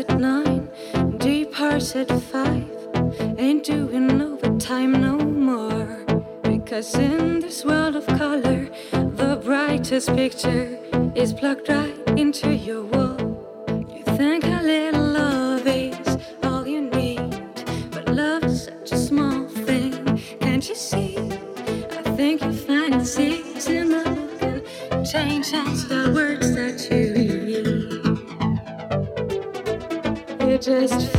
at nine, depart at five. Ain't doing overtime no more. Because in this world of color, the brightest picture is plugged right into your wall. You think a little love is all you need, but love's such a small thing. Can't you see? I think your fantasies in the book and change how the words. just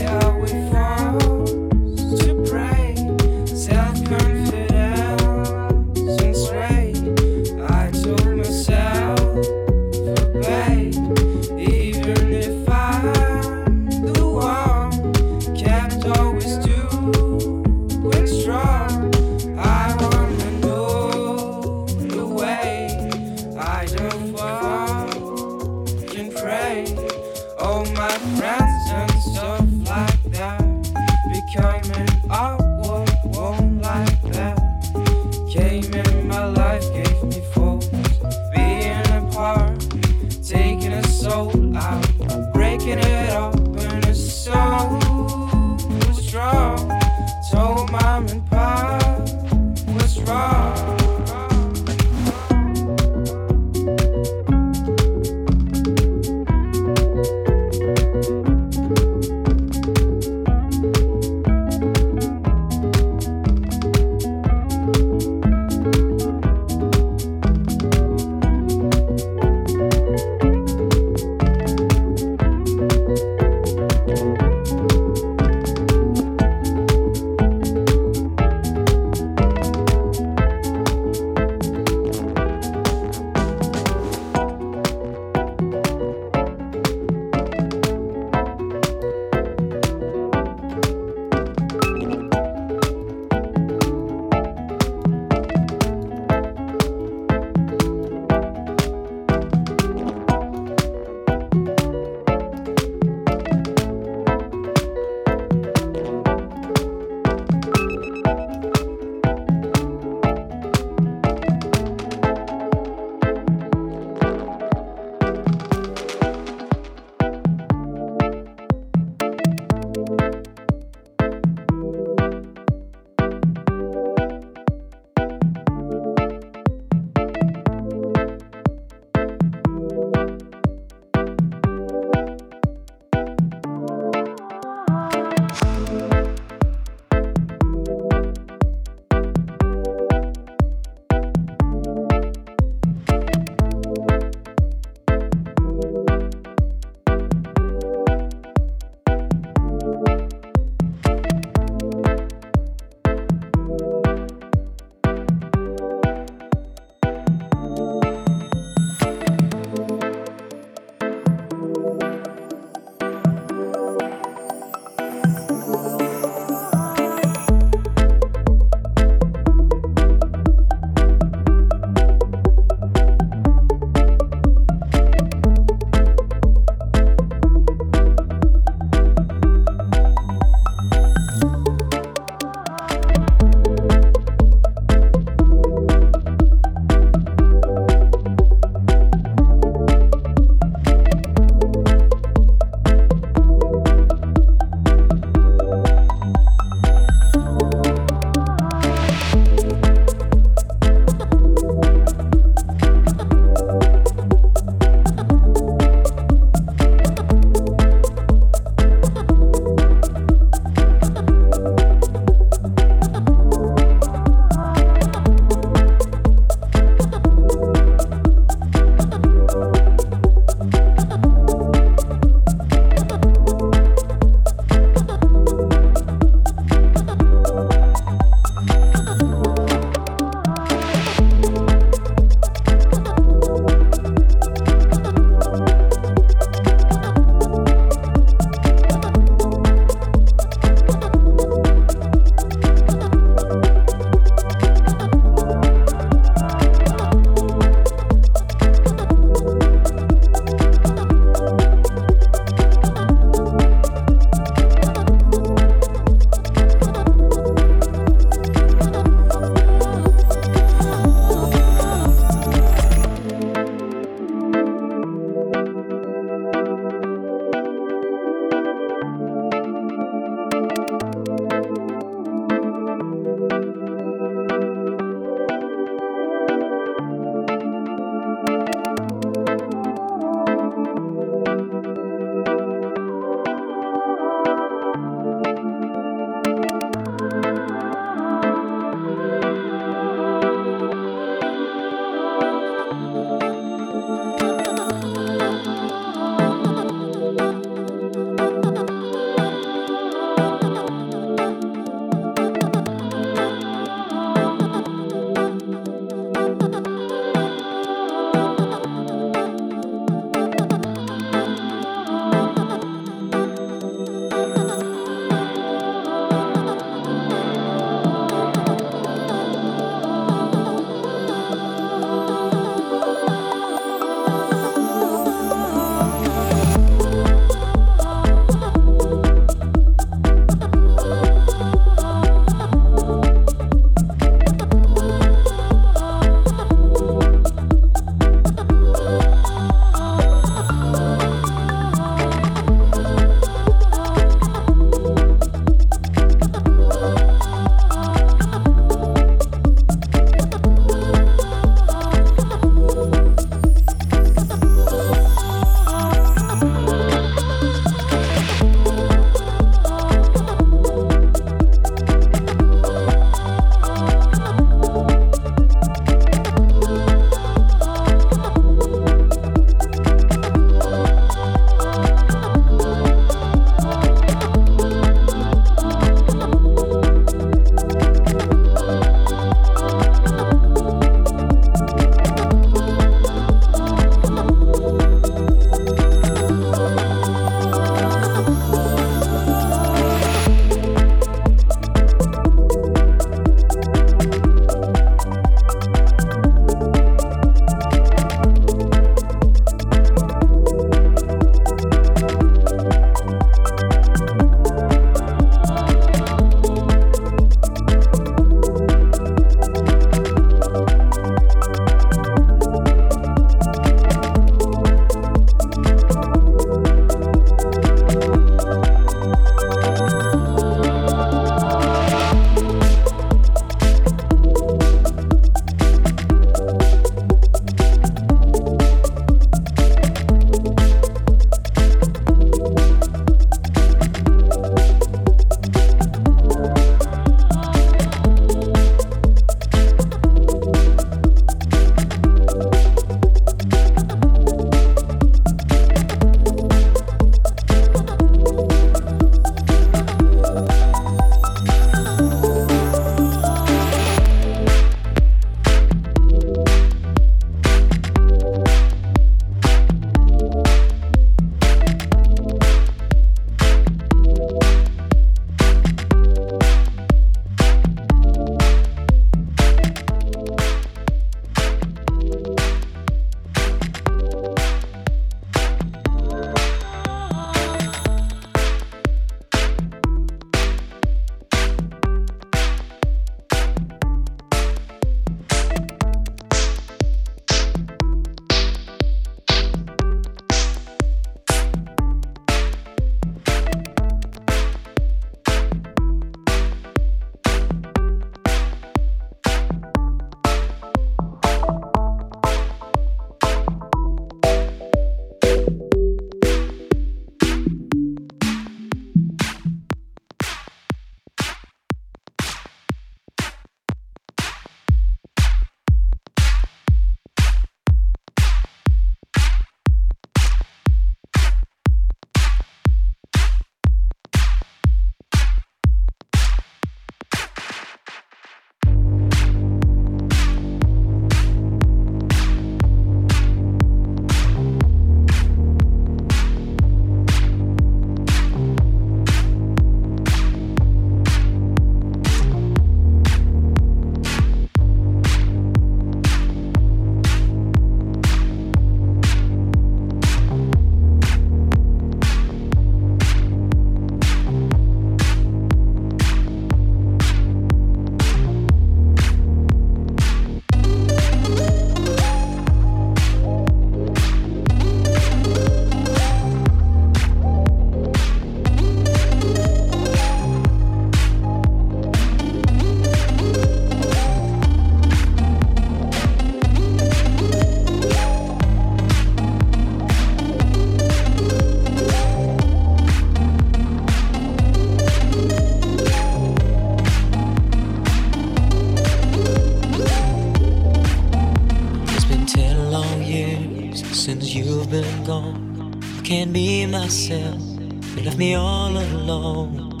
me all alone.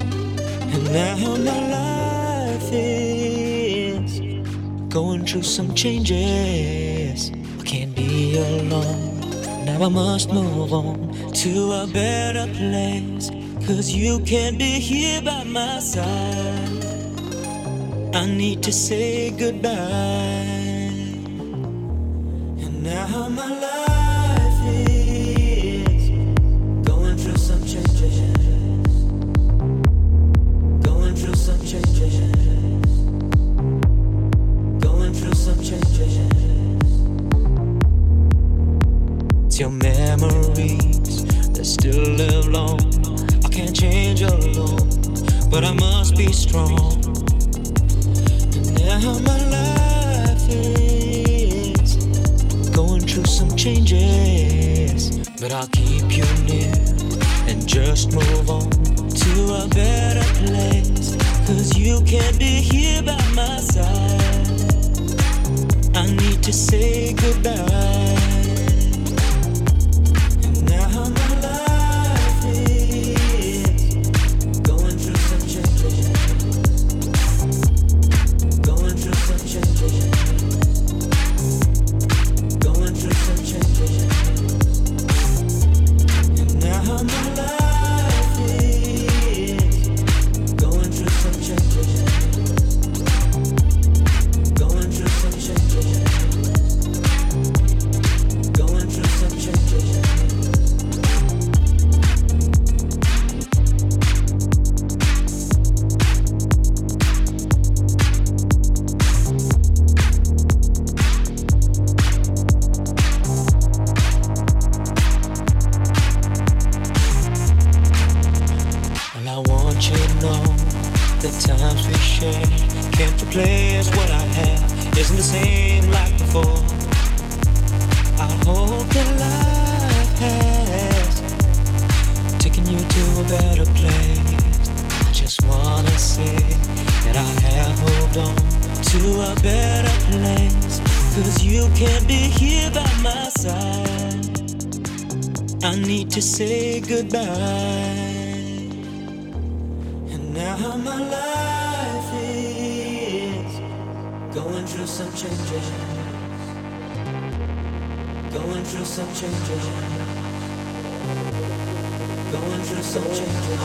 And now my life is going through some changes. I can't be alone. Now I must move on to a better place. Cause you can't be here by my side. I need to say goodbye. And now my how my life is going through some changes. Going through some changes. Going through some changes.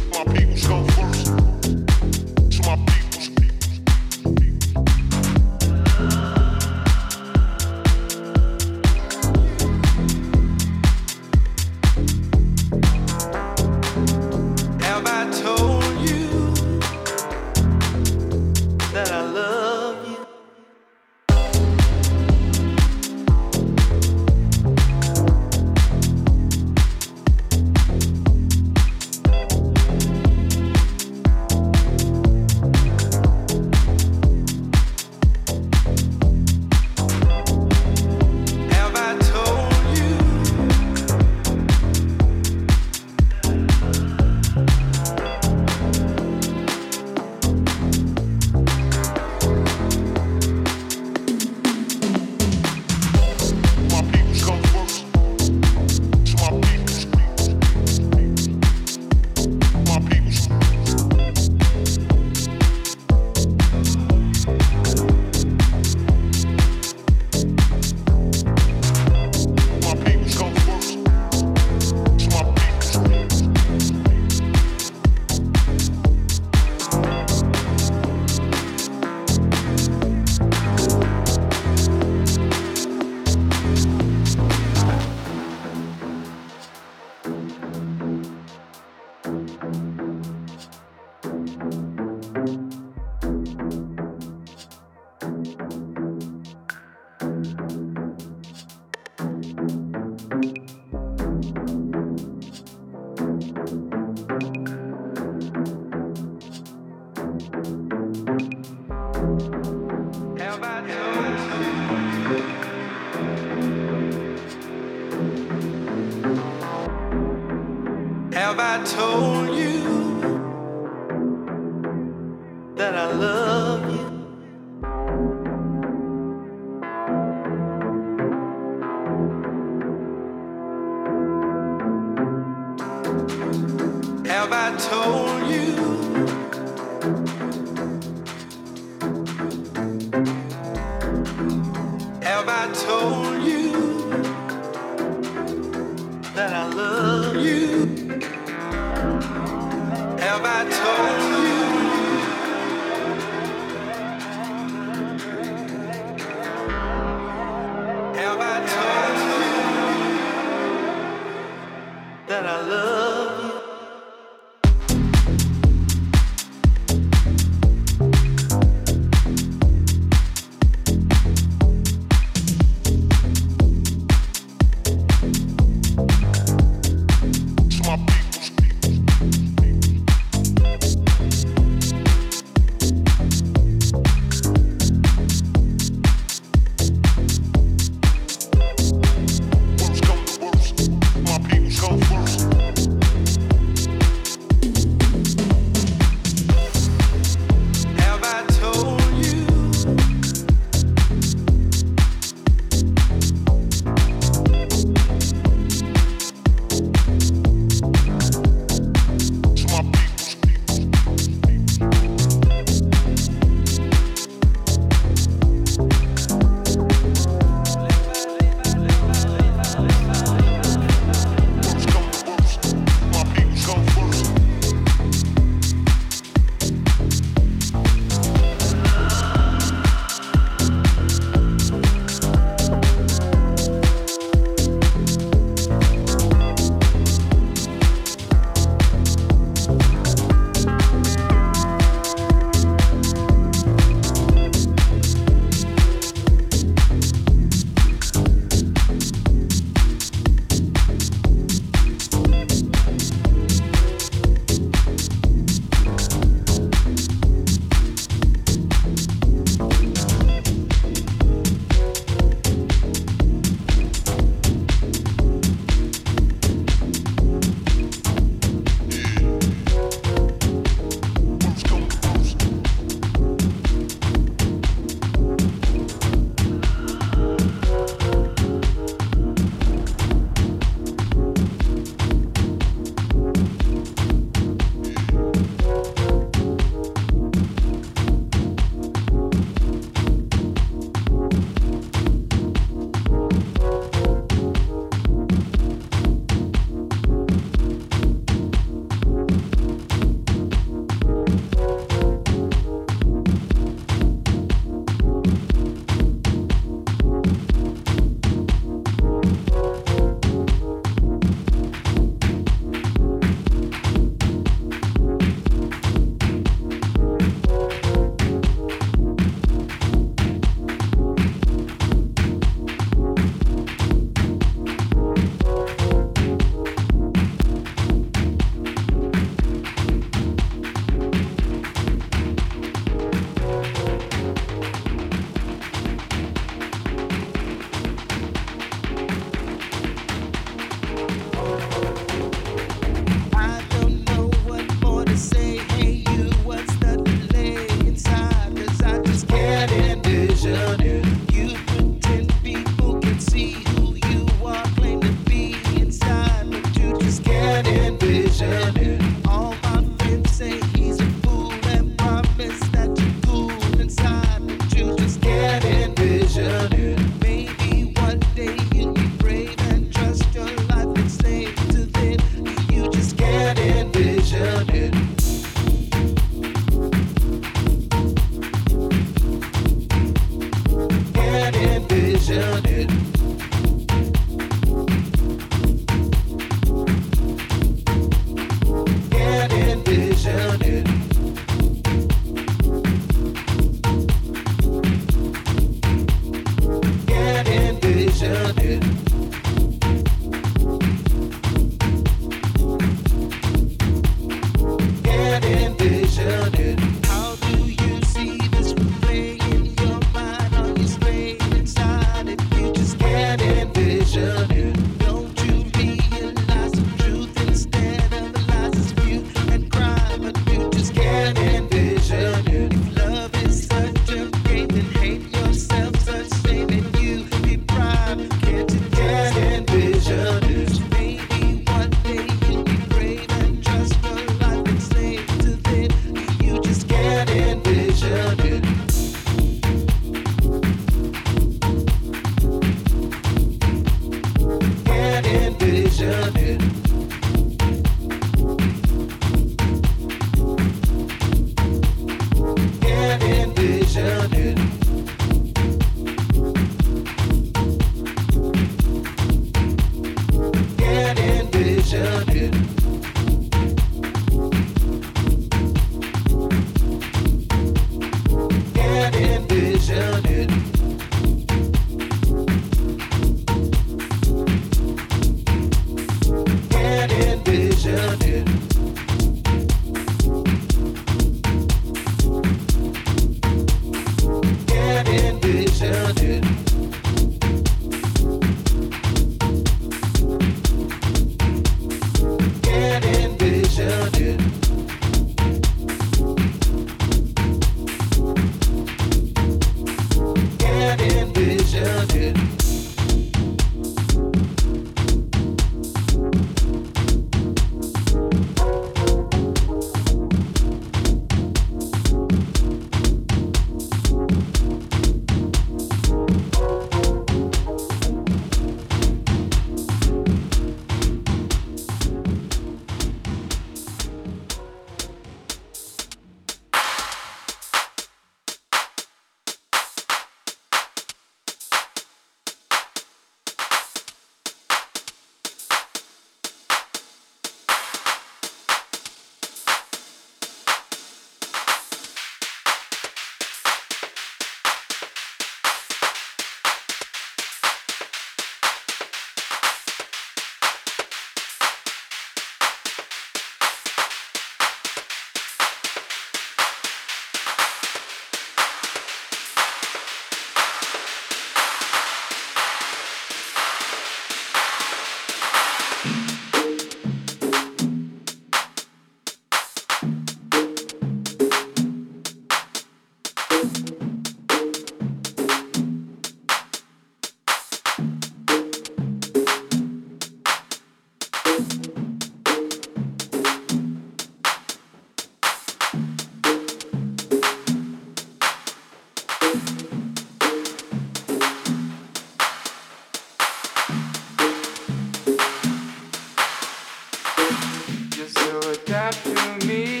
to me.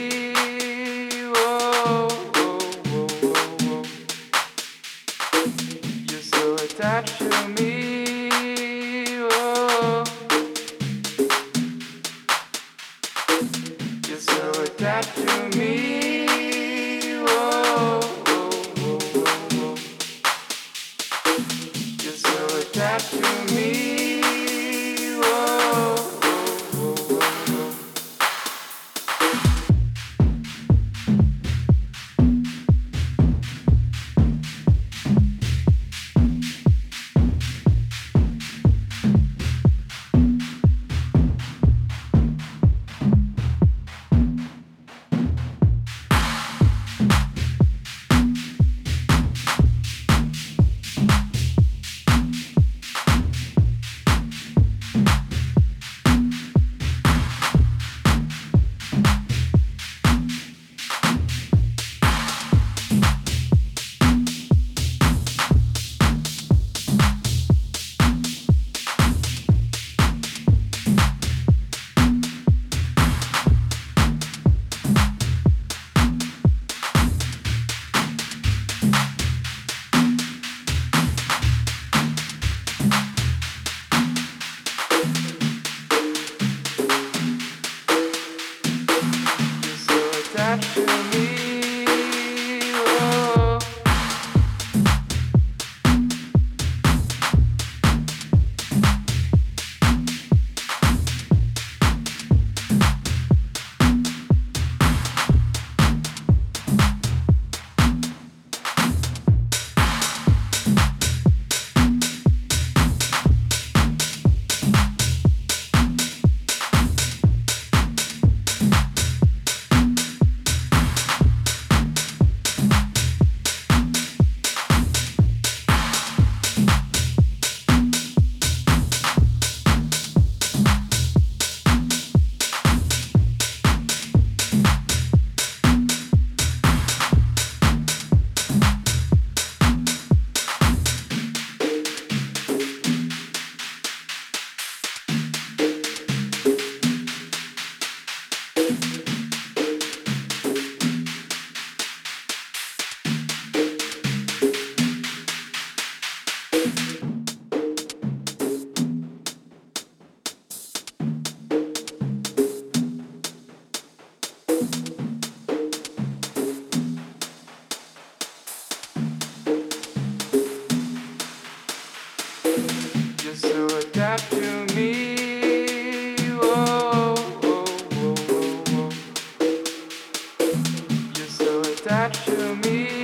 attached to me.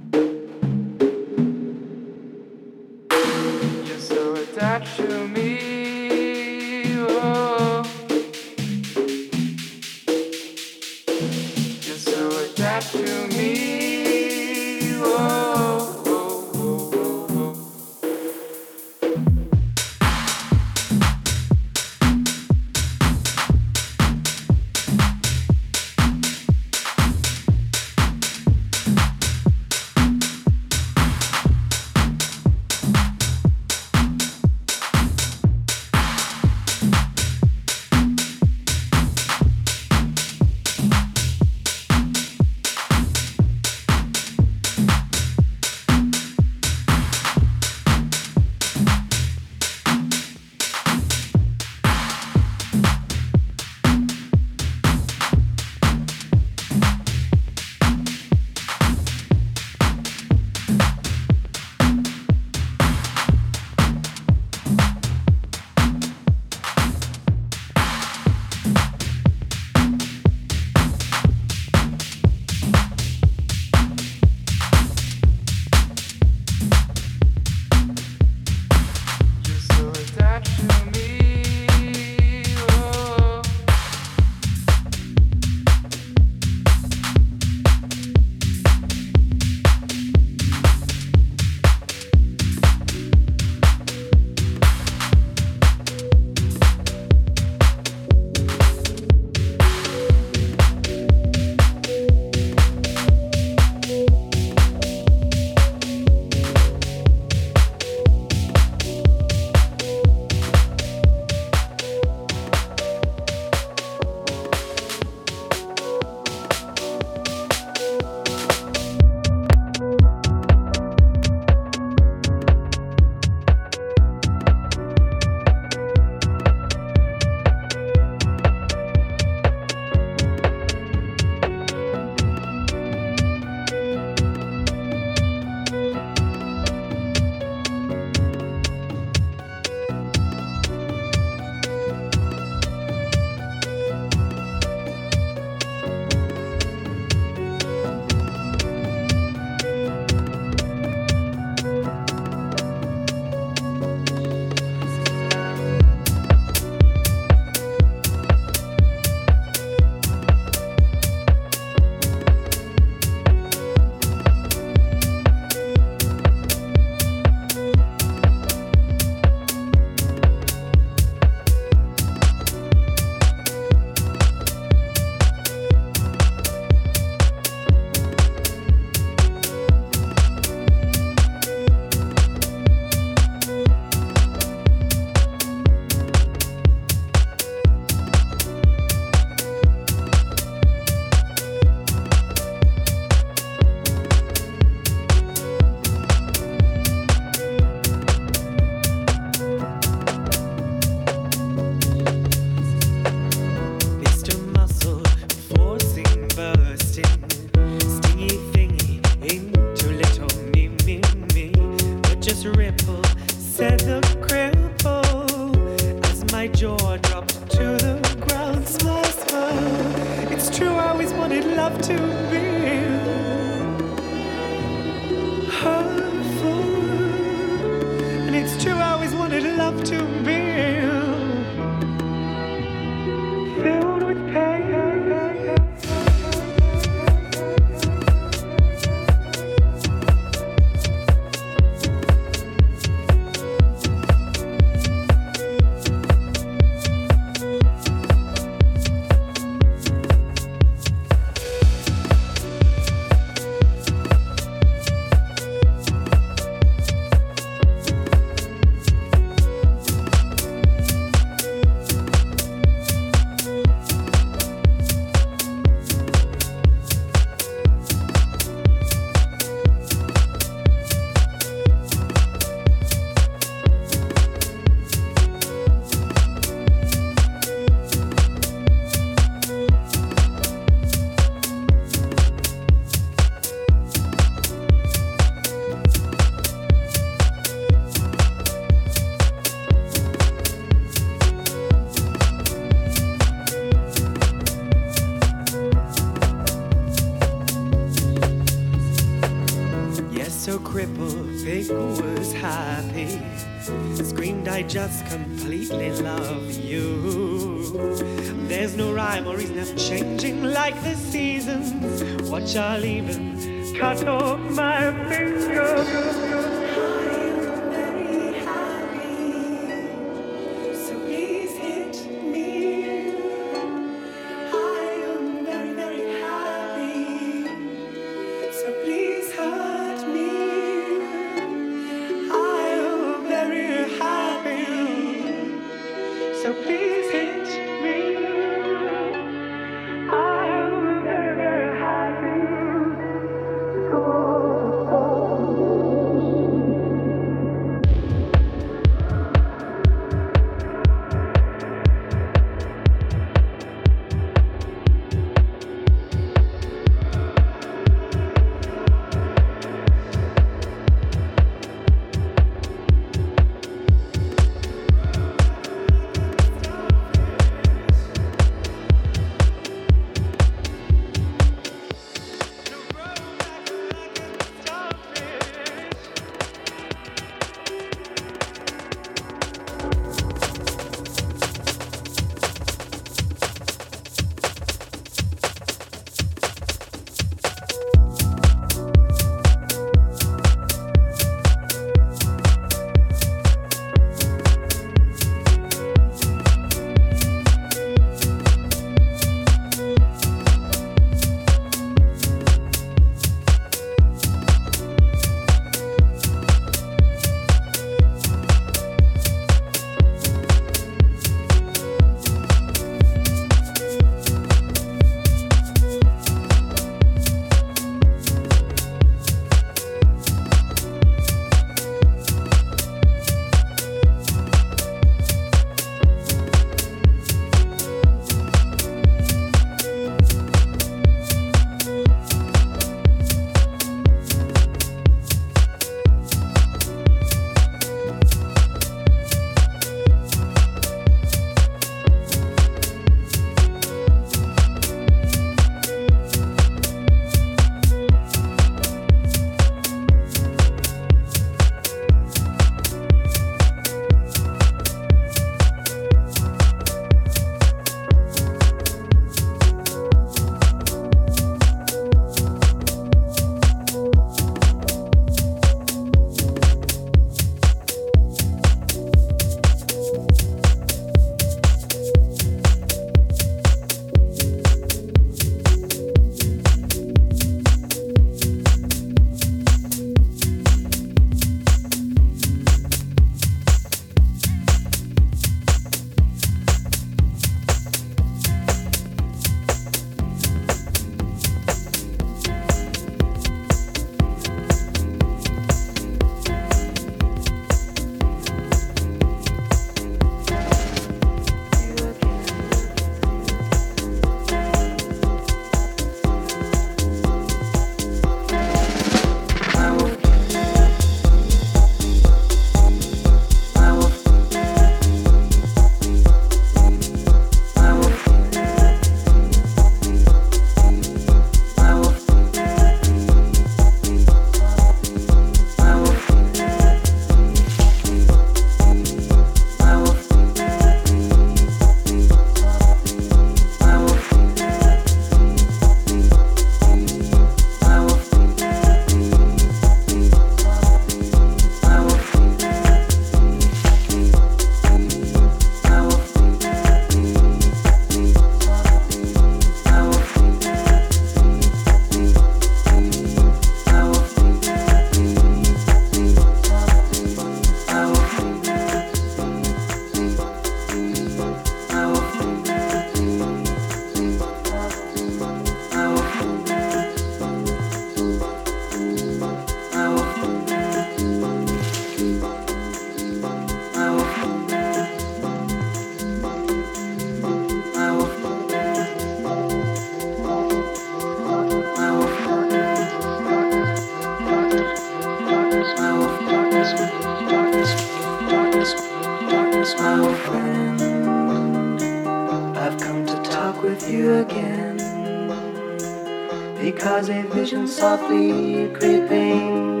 Softly creeping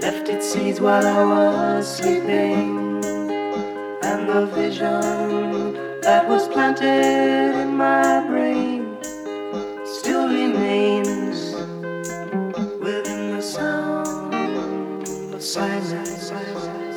left its seeds while I was sleeping. And the vision that was planted in my brain still remains within the sound of silence.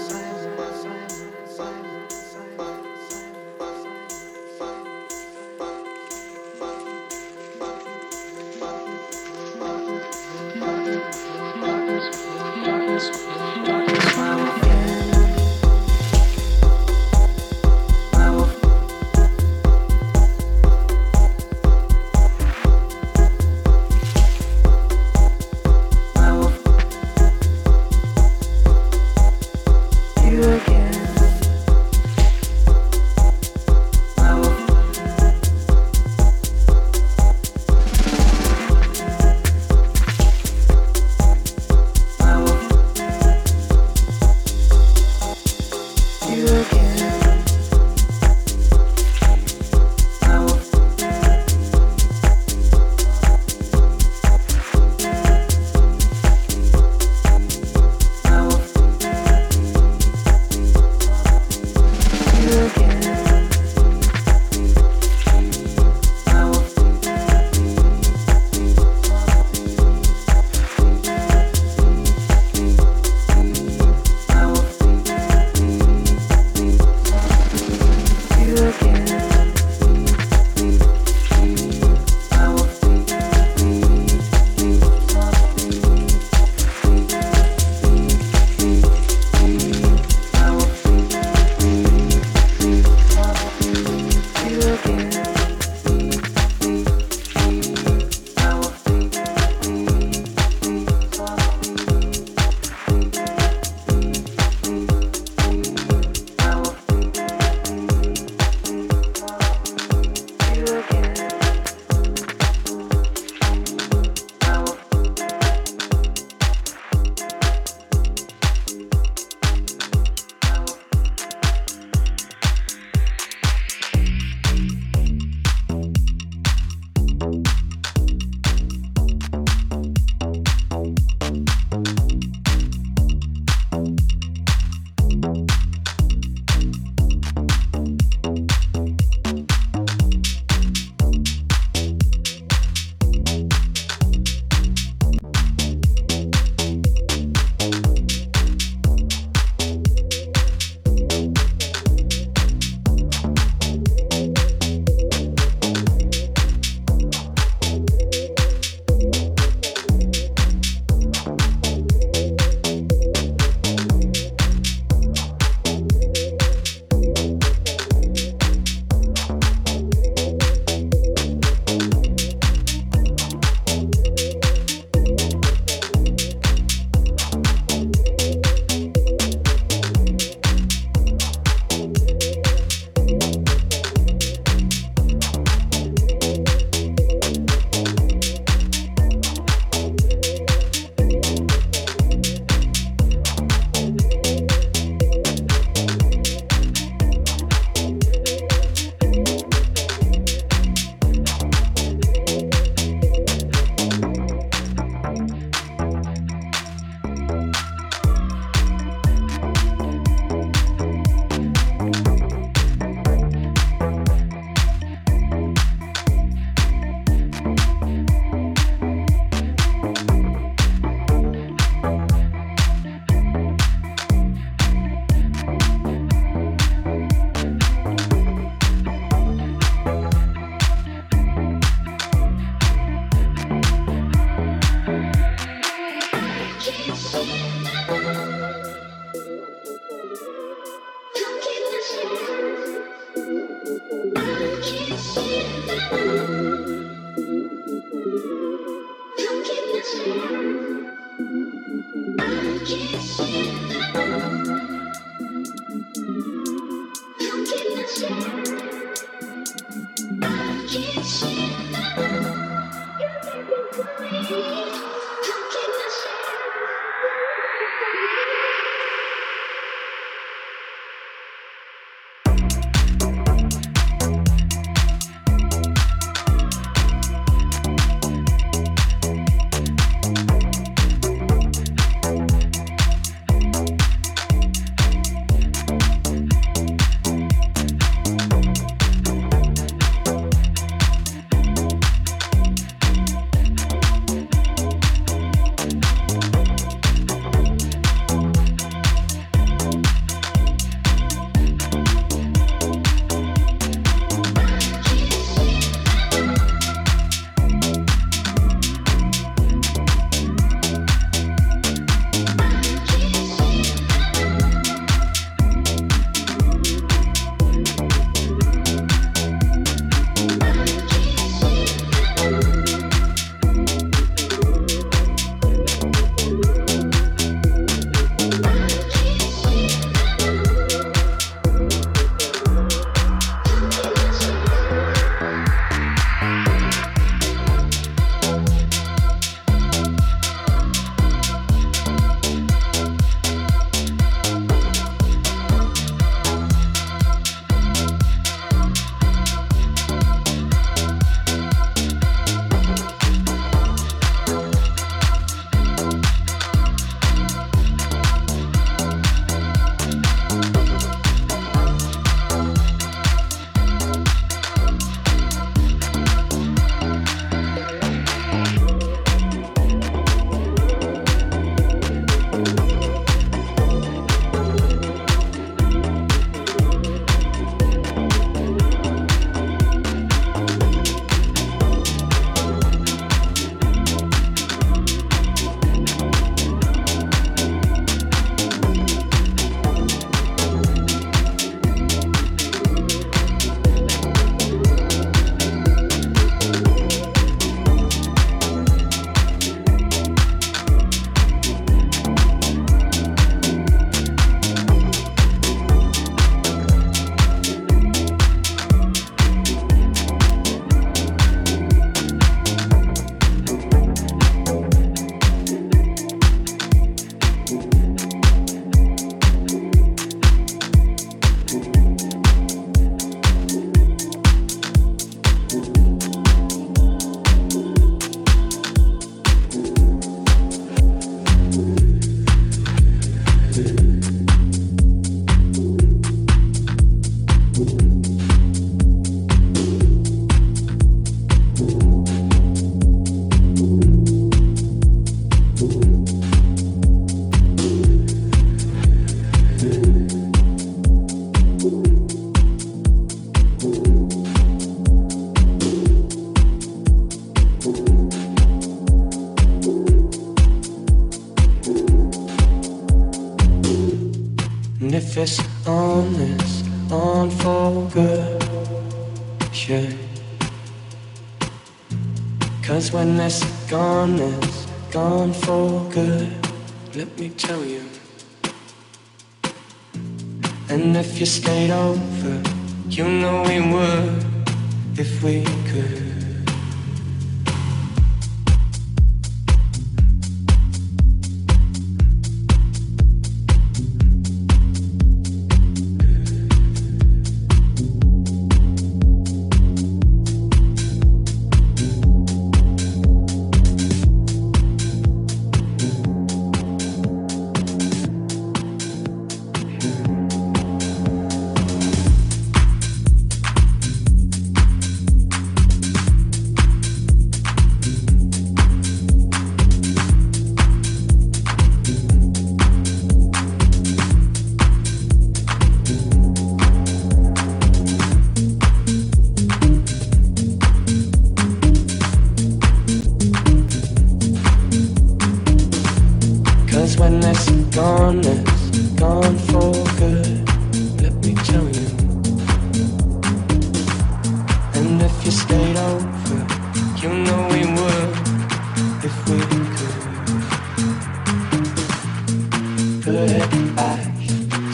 put it back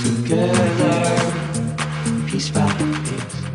together piece by piece.